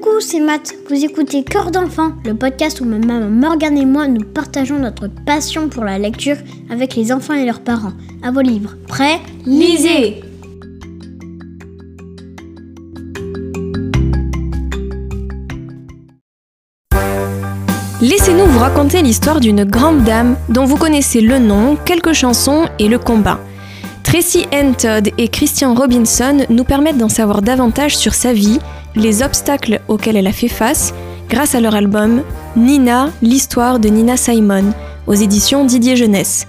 Coucou, c'est Matt. Vous écoutez Cœur d'enfant, le podcast où ma maman Morgane et moi nous partageons notre passion pour la lecture avec les enfants et leurs parents. À vos livres. Prêts Lisez Laissez-nous vous raconter l'histoire d'une grande dame dont vous connaissez le nom, quelques chansons et le combat. Tracy Ann Todd et Christian Robinson nous permettent d'en savoir davantage sur sa vie, les obstacles auxquels elle a fait face, grâce à leur album Nina, l'histoire de Nina Simon, aux éditions Didier Jeunesse.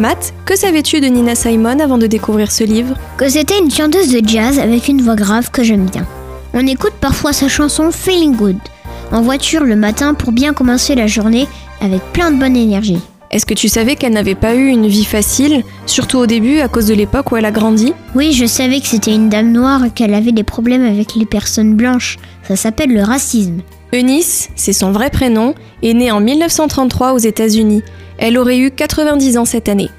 Matt, que savais-tu de Nina Simon avant de découvrir ce livre? Que c'était une chanteuse de jazz avec une voix grave que j'aime bien. On écoute parfois sa chanson Feeling Good en voiture le matin pour bien commencer la journée avec plein de bonne énergie. Est-ce que tu savais qu'elle n'avait pas eu une vie facile, surtout au début à cause de l'époque où elle a grandi? Oui, je savais que c'était une dame noire et qu'elle avait des problèmes avec les personnes blanches. Ça s'appelle le racisme. Eunice, c'est son vrai prénom, est née en 1933 aux États-Unis. Elle aurait eu 90 ans cette année.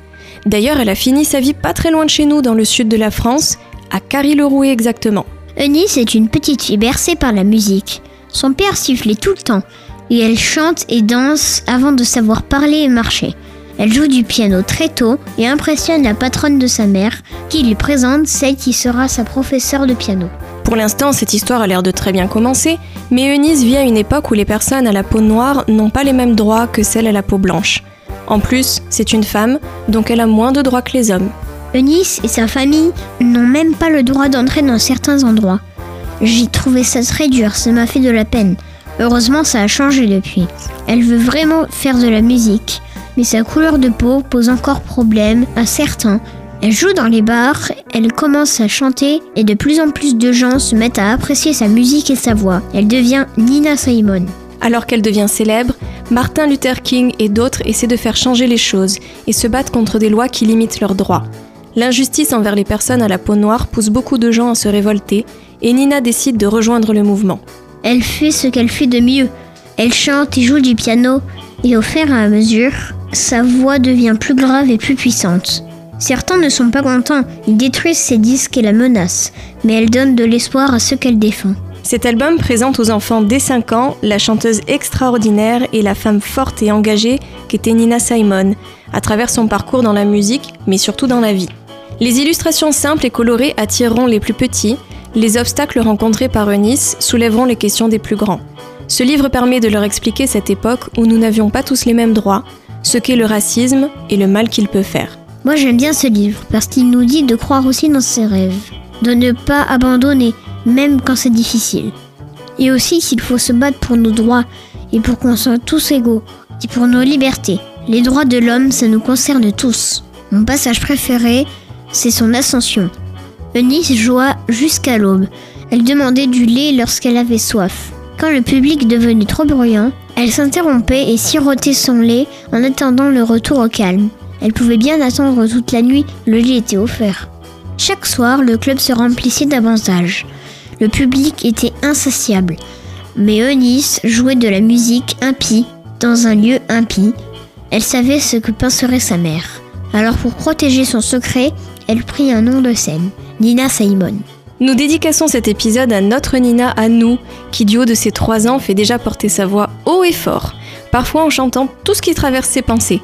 D'ailleurs, elle a fini sa vie pas très loin de chez nous, dans le sud de la France, à Carry-le-Rouet exactement. Eunice est une petite fille bercée par la musique. Son père sifflait tout le temps et elle chante et danse avant de savoir parler et marcher. Elle joue du piano très tôt et impressionne la patronne de sa mère, qui lui présente celle qui sera sa professeure de piano. Pour l'instant, cette histoire a l'air de très bien commencer, mais Eunice vit à une époque où les personnes à la peau noire n'ont pas les mêmes droits que celles à la peau blanche. En plus, c'est une femme, donc elle a moins de droits que les hommes. Eunice et sa famille n'ont même pas le droit d'entrer dans certains endroits. J'ai trouvé ça très dur, ça m'a fait de la peine. Heureusement, ça a changé depuis. Elle veut vraiment faire de la musique, mais sa couleur de peau pose encore problème à certains. Elle joue dans les bars, elle commence à chanter et de plus en plus de gens se mettent à apprécier sa musique et sa voix. Elle devient Nina Simon. Alors qu'elle devient célèbre, Martin Luther King et d'autres essaient de faire changer les choses et se battent contre des lois qui limitent leurs droits. L'injustice envers les personnes à la peau noire pousse beaucoup de gens à se révolter et Nina décide de rejoindre le mouvement. Elle fait ce qu'elle fait de mieux. Elle chante et joue du piano, et au fur et à mesure, sa voix devient plus grave et plus puissante. Certains ne sont pas contents, ils détruisent ses disques et la menacent, mais elle donne de l'espoir à ceux qu'elle défend. Cet album présente aux enfants dès 5 ans la chanteuse extraordinaire et la femme forte et engagée qu'était Nina Simon, à travers son parcours dans la musique, mais surtout dans la vie. Les illustrations simples et colorées attireront les plus petits, les obstacles rencontrés par Eunice soulèveront les questions des plus grands. Ce livre permet de leur expliquer cette époque où nous n'avions pas tous les mêmes droits, ce qu'est le racisme et le mal qu'il peut faire. Moi j'aime bien ce livre parce qu'il nous dit de croire aussi dans ses rêves, de ne pas abandonner, même quand c'est difficile. Et aussi qu'il faut se battre pour nos droits et pour qu'on soit tous égaux, et pour nos libertés. Les droits de l'homme, ça nous concerne tous. Mon passage préféré, c'est son ascension. Eunice joua jusqu'à l'aube. Elle demandait du lait lorsqu'elle avait soif. Quand le public devenait trop bruyant, elle s'interrompait et sirotait son lait en attendant le retour au calme. Elle pouvait bien attendre toute la nuit, le lit était offert. Chaque soir, le club se remplissait davantage. Le public était insatiable. Mais Eunice jouait de la musique impie dans un lieu impie. Elle savait ce que penserait sa mère. Alors pour protéger son secret, elle prit un nom de scène, Nina Simon. Nous dédicassons cet épisode à notre Nina, à nous, qui du haut de ses trois ans fait déjà porter sa voix haut et fort, parfois en chantant tout ce qui traverse ses pensées.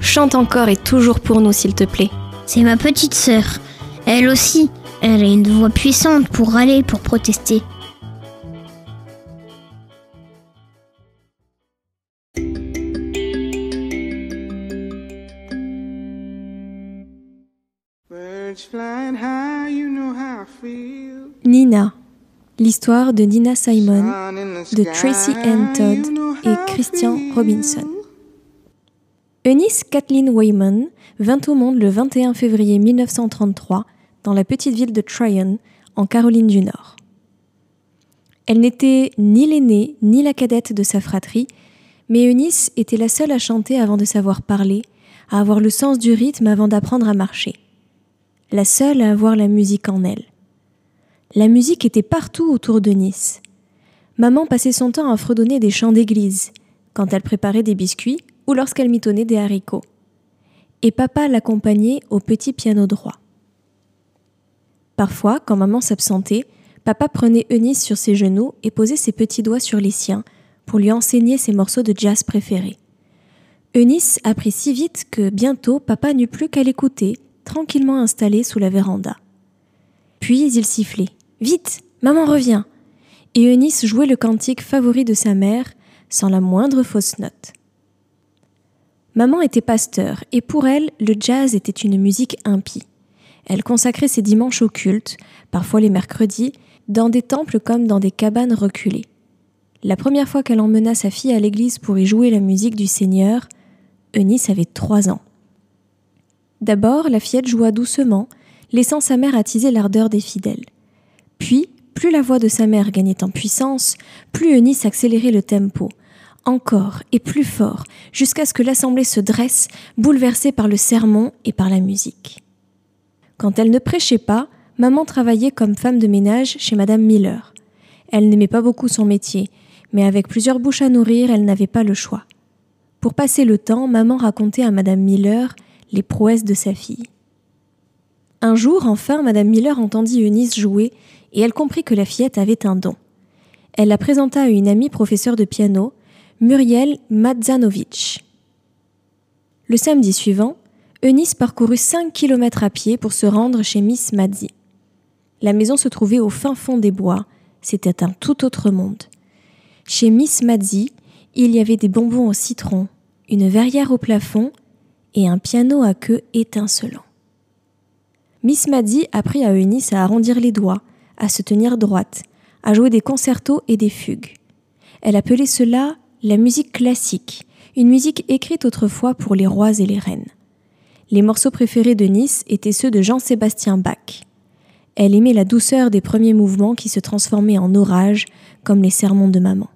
Chante encore et toujours pour nous, s'il te plaît. C'est ma petite sœur. Elle aussi, elle a une voix puissante pour râler, pour protester. L'histoire de Nina Simon, de Tracy Ann Todd et Christian Robinson. Eunice Kathleen Wayman vint au monde le 21 février 1933 dans la petite ville de Tryon, en Caroline du Nord. Elle n'était ni l'aînée ni la cadette de sa fratrie, mais Eunice était la seule à chanter avant de savoir parler, à avoir le sens du rythme avant d'apprendre à marcher. La seule à avoir la musique en elle. La musique était partout autour de Nice. Maman passait son temps à fredonner des chants d'église, quand elle préparait des biscuits ou lorsqu'elle mitonnait des haricots. Et papa l'accompagnait au petit piano droit. Parfois, quand maman s'absentait, Papa prenait Eunice sur ses genoux et posait ses petits doigts sur les siens pour lui enseigner ses morceaux de jazz préférés. Eunice apprit si vite que bientôt papa n'eut plus qu'à l'écouter, tranquillement installé sous la véranda. Puis il sifflait. Vite, maman revient. Et Eunice jouait le cantique favori de sa mère, sans la moindre fausse note. Maman était pasteur, et pour elle, le jazz était une musique impie. Elle consacrait ses dimanches au culte, parfois les mercredis, dans des temples comme dans des cabanes reculées. La première fois qu'elle emmena sa fille à l'église pour y jouer la musique du Seigneur, Eunice avait trois ans. D'abord, la fillette joua doucement, laissant sa mère attiser l'ardeur des fidèles. Puis, plus la voix de sa mère gagnait en puissance, plus Eunice accélérait le tempo, encore et plus fort, jusqu'à ce que l'assemblée se dresse, bouleversée par le sermon et par la musique. Quand elle ne prêchait pas, maman travaillait comme femme de ménage chez Madame Miller. Elle n'aimait pas beaucoup son métier, mais avec plusieurs bouches à nourrir, elle n'avait pas le choix. Pour passer le temps, maman racontait à Madame Miller les prouesses de sa fille. Un jour, enfin, Madame Miller entendit Eunice jouer et elle comprit que la fillette avait un don. Elle la présenta à une amie professeure de piano, Muriel Madzanovitch. Le samedi suivant, Eunice parcourut 5 kilomètres à pied pour se rendre chez Miss Madzi. La maison se trouvait au fin fond des bois, c'était un tout autre monde. Chez Miss Madzi, il y avait des bonbons au citron, une verrière au plafond et un piano à queue étincelant. Miss Madzi apprit à Eunice à arrondir les doigts, à se tenir droite, à jouer des concertos et des fugues. Elle appelait cela la musique classique, une musique écrite autrefois pour les rois et les reines. Les morceaux préférés de Nice étaient ceux de Jean-Sébastien Bach. Elle aimait la douceur des premiers mouvements qui se transformaient en orage, comme les sermons de maman.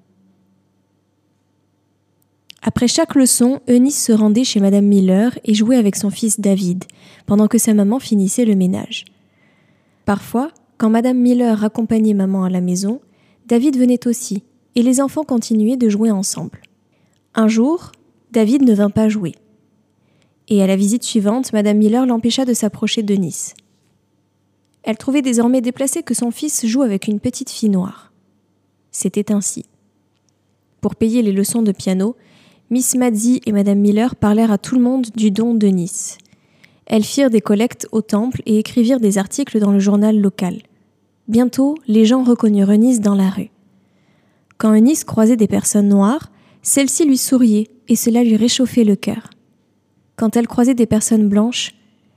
Après chaque leçon, Eunice se rendait chez Madame Miller et jouait avec son fils David, pendant que sa maman finissait le ménage. Parfois, quand Madame Miller accompagnait maman à la maison, David venait aussi, et les enfants continuaient de jouer ensemble. Un jour, David ne vint pas jouer. Et à la visite suivante, Madame Miller l'empêcha de s'approcher de Nice. Elle trouvait désormais déplacé que son fils joue avec une petite fille noire. C'était ainsi. Pour payer les leçons de piano, Miss Madzi et Madame Miller parlèrent à tout le monde du don de Nice. Elles firent des collectes au temple et écrivirent des articles dans le journal local. Bientôt, les gens reconnurent Nice dans la rue. Quand Eunice croisait des personnes noires, celle-ci lui souriait et cela lui réchauffait le cœur. Quand elle croisait des personnes blanches,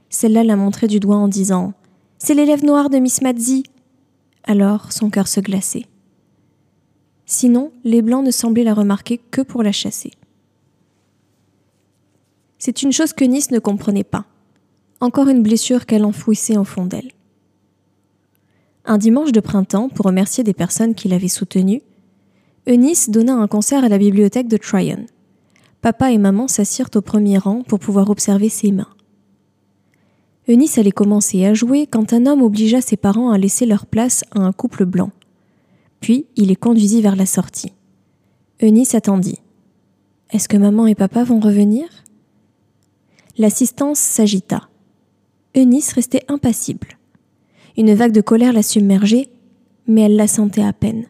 celle-là la montrait du doigt en disant C'est l'élève noir de Miss Madzi Alors son cœur se glaçait. Sinon, les blancs ne semblaient la remarquer que pour la chasser. C'est une chose que Nice ne comprenait pas. Encore une blessure qu'elle enfouissait au fond d'elle. Un dimanche de printemps, pour remercier des personnes qui l'avaient soutenue, Eunice donna un concert à la bibliothèque de Tryon. Papa et maman s'assirent au premier rang pour pouvoir observer ses mains. Eunice allait commencer à jouer quand un homme obligea ses parents à laisser leur place à un couple blanc. Puis il les conduisit vers la sortie. Eunice attendit. Est-ce que maman et papa vont revenir? L'assistance s'agita. Eunice restait impassible. Une vague de colère la submergeait, mais elle la sentait à peine.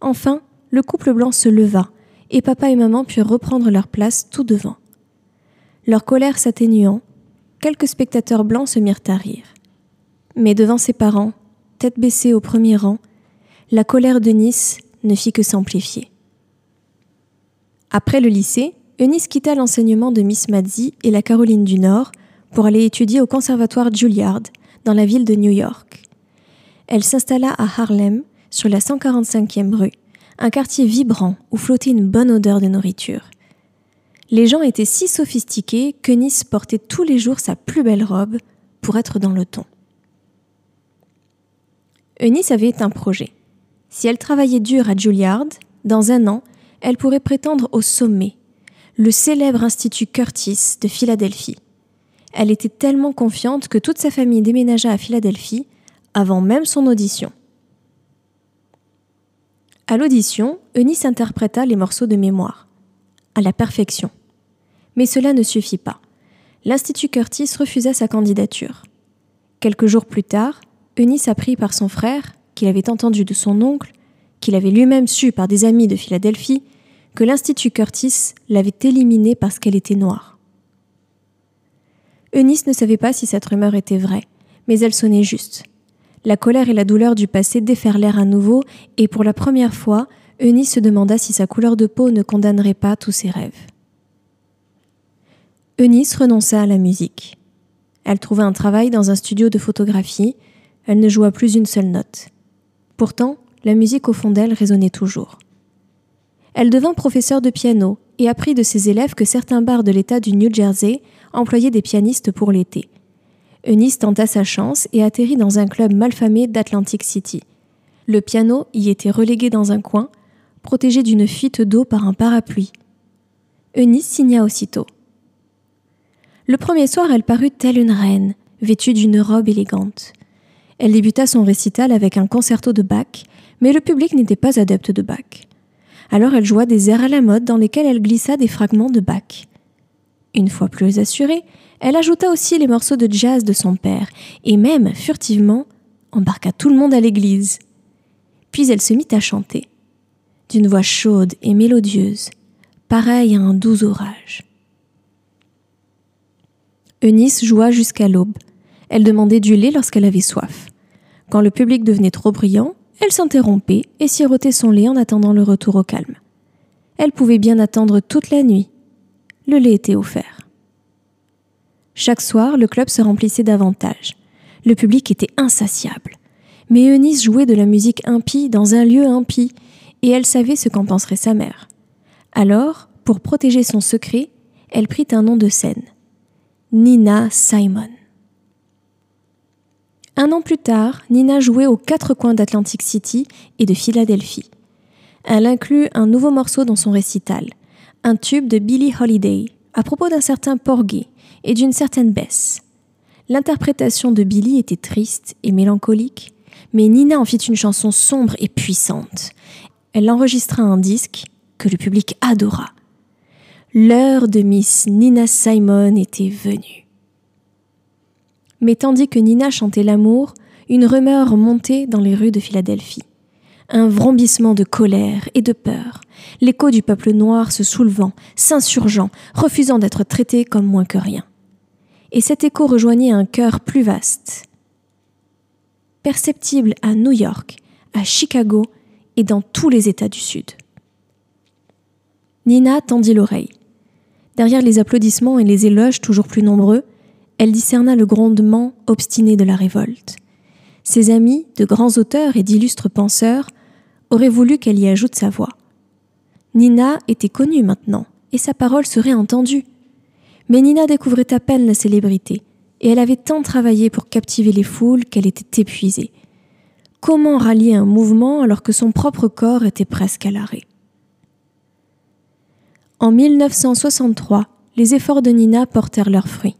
Enfin, le couple blanc se leva, et papa et maman purent reprendre leur place tout devant. Leur colère s'atténuant, quelques spectateurs blancs se mirent à rire. Mais devant ses parents, tête baissée au premier rang, la colère de Nice ne fit que s'amplifier. Après le lycée, Eunice quitta l'enseignement de Miss Madzi et la Caroline du Nord pour aller étudier au conservatoire Juilliard, dans la ville de New York. Elle s'installa à Harlem, sur la 145e rue, un quartier vibrant où flottait une bonne odeur de nourriture. Les gens étaient si sophistiqués que Nice portait tous les jours sa plus belle robe pour être dans le ton. Eunice avait un projet. Si elle travaillait dur à Juilliard, dans un an, elle pourrait prétendre au sommet le célèbre Institut Curtis de Philadelphie. Elle était tellement confiante que toute sa famille déménagea à Philadelphie avant même son audition. À l'audition, Eunice interpréta les morceaux de mémoire, à la perfection. Mais cela ne suffit pas. L'Institut Curtis refusa sa candidature. Quelques jours plus tard, Eunice apprit par son frère, qu'il avait entendu de son oncle, qu'il avait lui-même su par des amis de Philadelphie, que l'Institut Curtis l'avait éliminée parce qu'elle était noire. Eunice ne savait pas si cette rumeur était vraie, mais elle sonnait juste. La colère et la douleur du passé déferlèrent à nouveau, et pour la première fois, Eunice se demanda si sa couleur de peau ne condamnerait pas tous ses rêves. Eunice renonça à la musique. Elle trouva un travail dans un studio de photographie, elle ne joua plus une seule note. Pourtant, la musique au fond d'elle résonnait toujours. Elle devint professeure de piano et apprit de ses élèves que certains bars de l'État du New Jersey employaient des pianistes pour l'été. Eunice tenta sa chance et atterrit dans un club malfamé d'Atlantic City. Le piano y était relégué dans un coin, protégé d'une fuite d'eau par un parapluie. Eunice signa aussitôt. Le premier soir, elle parut telle une reine, vêtue d'une robe élégante. Elle débuta son récital avec un concerto de Bach, mais le public n'était pas adepte de Bach. Alors elle joua des airs à la mode dans lesquels elle glissa des fragments de Bach. Une fois plus assurée, elle ajouta aussi les morceaux de jazz de son père, et même, furtivement, embarqua tout le monde à l'église. Puis elle se mit à chanter, d'une voix chaude et mélodieuse, pareille à un doux orage. Eunice joua jusqu'à l'aube. Elle demandait du lait lorsqu'elle avait soif. Quand le public devenait trop brillant, elle s'interrompait et sirotait son lait en attendant le retour au calme. Elle pouvait bien attendre toute la nuit. Le lait était offert. Chaque soir, le club se remplissait davantage. Le public était insatiable. Mais Eunice jouait de la musique impie dans un lieu impie, et elle savait ce qu'en penserait sa mère. Alors, pour protéger son secret, elle prit un nom de scène. Nina Simon. Un an plus tard, Nina jouait aux quatre coins d'Atlantic City et de Philadelphie. Elle inclut un nouveau morceau dans son récital, un tube de Billie Holiday, à propos d'un certain Porgy, et d'une certaine baisse. L'interprétation de Billy était triste et mélancolique, mais Nina en fit une chanson sombre et puissante. Elle enregistra un disque que le public adora. L'heure de Miss Nina Simon était venue. Mais tandis que Nina chantait l'amour, une rumeur montait dans les rues de Philadelphie. Un vrombissement de colère et de peur, l'écho du peuple noir se soulevant, s'insurgeant, refusant d'être traité comme moins que rien et cet écho rejoignait un cœur plus vaste, perceptible à New York, à Chicago et dans tous les États du Sud. Nina tendit l'oreille. Derrière les applaudissements et les éloges toujours plus nombreux, elle discerna le grondement obstiné de la révolte. Ses amis, de grands auteurs et d'illustres penseurs, auraient voulu qu'elle y ajoute sa voix. Nina était connue maintenant, et sa parole serait entendue. Mais Nina découvrait à peine la célébrité, et elle avait tant travaillé pour captiver les foules qu'elle était épuisée. Comment rallier un mouvement alors que son propre corps était presque à l'arrêt? En 1963, les efforts de Nina portèrent leurs fruits.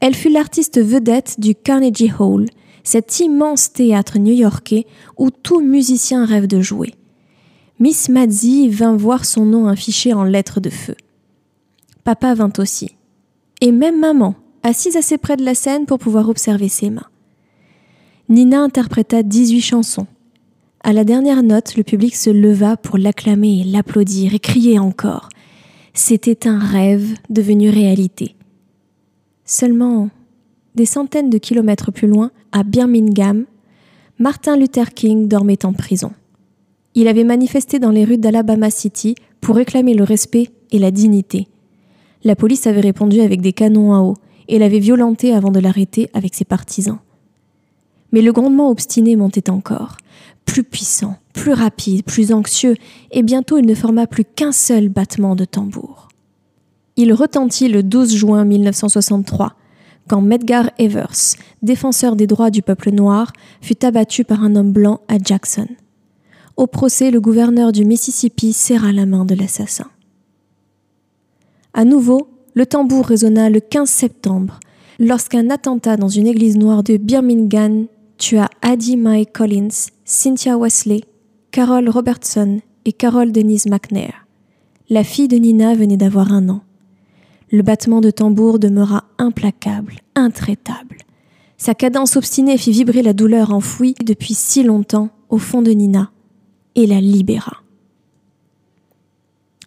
Elle fut l'artiste vedette du Carnegie Hall, cet immense théâtre new-yorkais où tout musicien rêve de jouer. Miss Madzi vint voir son nom affiché en lettres de feu. Papa vint aussi et même maman, assise assez près de la scène pour pouvoir observer ses mains. Nina interpréta 18 chansons. À la dernière note, le public se leva pour l'acclamer l'applaudir et crier encore. C'était un rêve devenu réalité. Seulement, des centaines de kilomètres plus loin, à Birmingham, Martin Luther King dormait en prison. Il avait manifesté dans les rues d'Alabama City pour réclamer le respect et la dignité. La police avait répondu avec des canons à eau et l'avait violenté avant de l'arrêter avec ses partisans. Mais le grondement obstiné montait encore, plus puissant, plus rapide, plus anxieux, et bientôt il ne forma plus qu'un seul battement de tambour. Il retentit le 12 juin 1963, quand Medgar Evers, défenseur des droits du peuple noir, fut abattu par un homme blanc à Jackson. Au procès, le gouverneur du Mississippi serra la main de l'assassin. À nouveau, le tambour résonna le 15 septembre, lorsqu'un attentat dans une église noire de Birmingham tua Addie Mae Collins, Cynthia Wesley, Carol Robertson et Carol Denise McNair. La fille de Nina venait d'avoir un an. Le battement de tambour demeura implacable, intraitable. Sa cadence obstinée fit vibrer la douleur enfouie depuis si longtemps au fond de Nina et la libéra.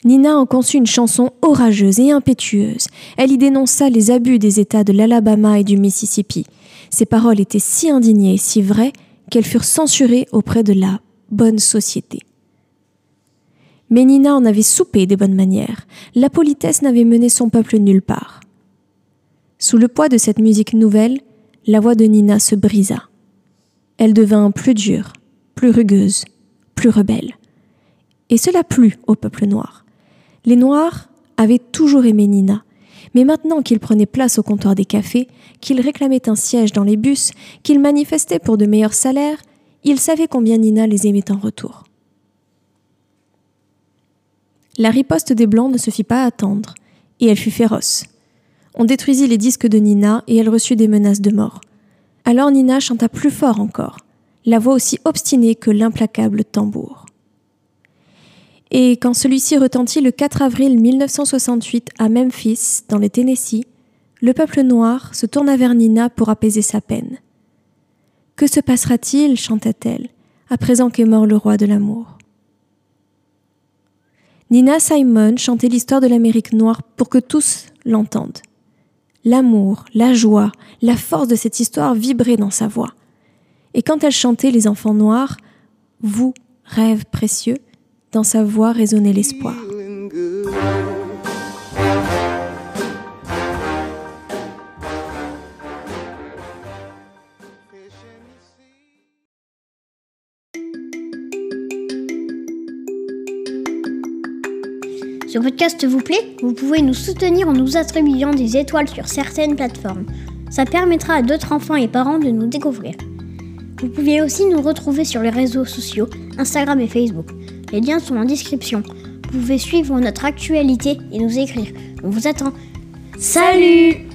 Nina en conçut une chanson orageuse et impétueuse. Elle y dénonça les abus des États de l'Alabama et du Mississippi. Ses paroles étaient si indignées et si vraies qu'elles furent censurées auprès de la bonne société. Mais Nina en avait soupé des bonnes manières. La politesse n'avait mené son peuple nulle part. Sous le poids de cette musique nouvelle, la voix de Nina se brisa. Elle devint plus dure, plus rugueuse, plus rebelle. Et cela plut au peuple noir. Les Noirs avaient toujours aimé Nina, mais maintenant qu'ils prenaient place au comptoir des cafés, qu'ils réclamaient un siège dans les bus, qu'ils manifestaient pour de meilleurs salaires, ils savaient combien Nina les aimait en retour. La riposte des Blancs ne se fit pas attendre, et elle fut féroce. On détruisit les disques de Nina et elle reçut des menaces de mort. Alors Nina chanta plus fort encore, la voix aussi obstinée que l'implacable tambour. Et quand celui-ci retentit le 4 avril 1968 à Memphis, dans le Tennessee, le peuple noir se tourna vers Nina pour apaiser sa peine. Que se passera-t-il chanta-t-elle, à présent qu'est mort le roi de l'amour Nina Simon chantait l'histoire de l'Amérique noire pour que tous l'entendent. L'amour, la joie, la force de cette histoire vibraient dans sa voix. Et quand elle chantait Les enfants noirs, vous, rêve précieux, dans sa voix résonnait l'espoir. Ce podcast vous plaît Vous pouvez nous soutenir en nous attribuant des étoiles sur certaines plateformes. Ça permettra à d'autres enfants et parents de nous découvrir. Vous pouvez aussi nous retrouver sur les réseaux sociaux, Instagram et Facebook. Les liens sont en description. Vous pouvez suivre notre actualité et nous écrire. On vous attend. Salut